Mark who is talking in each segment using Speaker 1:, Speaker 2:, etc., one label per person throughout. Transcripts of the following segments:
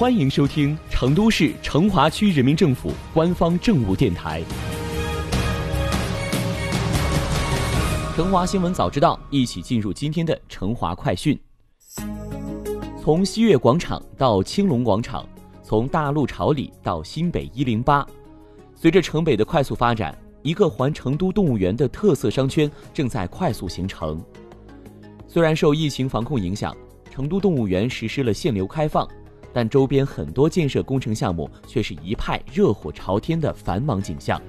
Speaker 1: 欢迎收听成都市成华区人民政府官方政务电台《成华新闻早知道》，一起进入今天的成华快讯。从西悦广场到青龙广场，从大路朝里到新北一零八，随着城北的快速发展，一个环成都动物园的特色商圈正在快速形成。虽然受疫情防控影响，成都动物园实施了限流开放。但周边很多建设工程项目却是一派热火朝天的繁忙景象。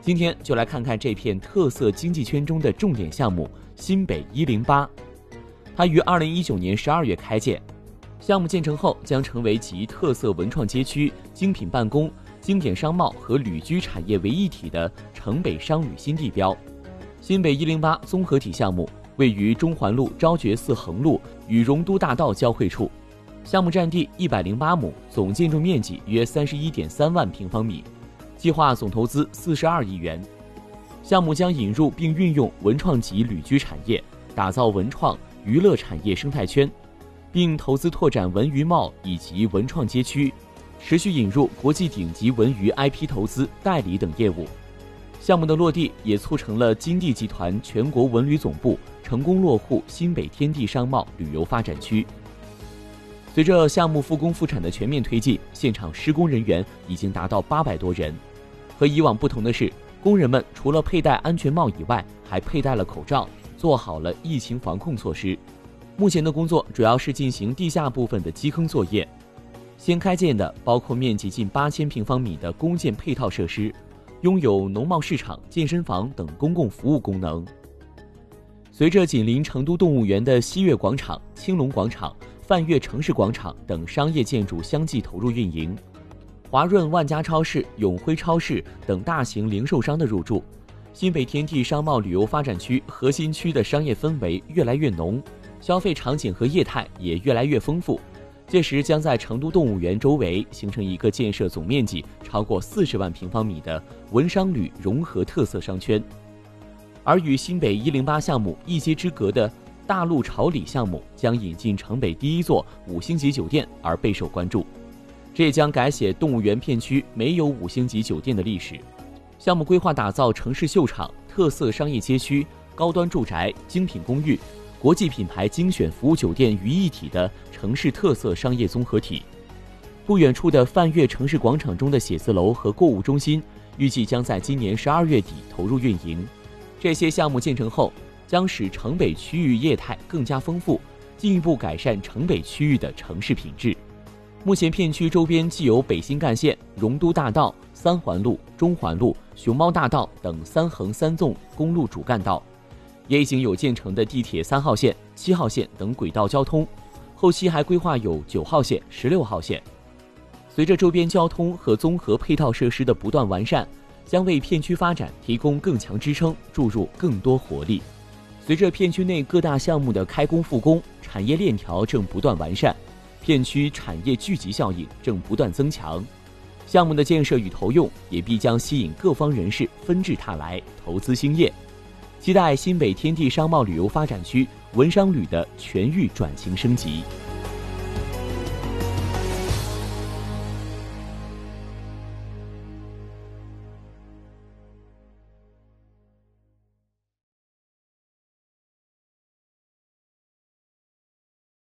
Speaker 1: 今天就来看看这片特色经济圈中的重点项目——新北一零八。它于二零一九年十二月开建，项目建成后将成为集特色文创街区、精品办公、经典商贸和旅居产业为一体的城北商旅新地标。新北一零八综合体项目位于中环路昭觉寺横路与荣都大道交汇处。项目占地一百零八亩，总建筑面积约三十一点三万平方米，计划总投资四十二亿元。项目将引入并运用文创级旅居产业，打造文创娱乐产业生态圈，并投资拓展文娱贸以及文创街区，持续引入国际顶级文娱 IP 投资代理等业务。项目的落地也促成了金地集团全国文旅总部成功落户新北天地商贸旅游发展区。随着项目复工复产的全面推进，现场施工人员已经达到八百多人。和以往不同的是，工人们除了佩戴安全帽以外，还佩戴了口罩，做好了疫情防控措施。目前的工作主要是进行地下部分的基坑作业。先开建的包括面积近八千平方米的公建配套设施，拥有农贸市场、健身房等公共服务功能。随着紧邻成都动物园的西悦广场、青龙广场。泛悦城市广场等商业建筑相继投入运营，华润万家超市、永辉超市等大型零售商的入驻，新北天地商贸旅游发展区核心区的商业氛围越来越浓，消费场景和业态也越来越丰富。届时将在成都动物园周围形成一个建设总面积超过四十万平方米的文商旅融合特色商圈，而与新北一零八项目一街之隔的。大陆朝里项目将引进城北第一座五星级酒店而备受关注，这也将改写动物园片区没有五星级酒店的历史。项目规划打造城市秀场、特色商业街区、高端住宅、精品公寓、国际品牌精选服务酒店于一体的城市特色商业综合体。不远处的泛悦城市广场中的写字楼和购物中心，预计将在今年十二月底投入运营。这些项目建成后。将使城北区域业态更加丰富，进一步改善城北区域的城市品质。目前片区周边既有北新干线、荣都大道、三环路、中环路、熊猫大道等三横三纵公路主干道，也已经有建成的地铁三号线、七号线等轨道交通，后期还规划有九号线、十六号线。随着周边交通和综合配套设施的不断完善，将为片区发展提供更强支撑，注入更多活力。随着片区内各大项目的开工复工，产业链条正不断完善，片区产业聚集效应正不断增强，项目的建设与投用也必将吸引各方人士纷至沓来投资兴业，期待新北天地商贸旅游发展区文商旅的全域转型升级。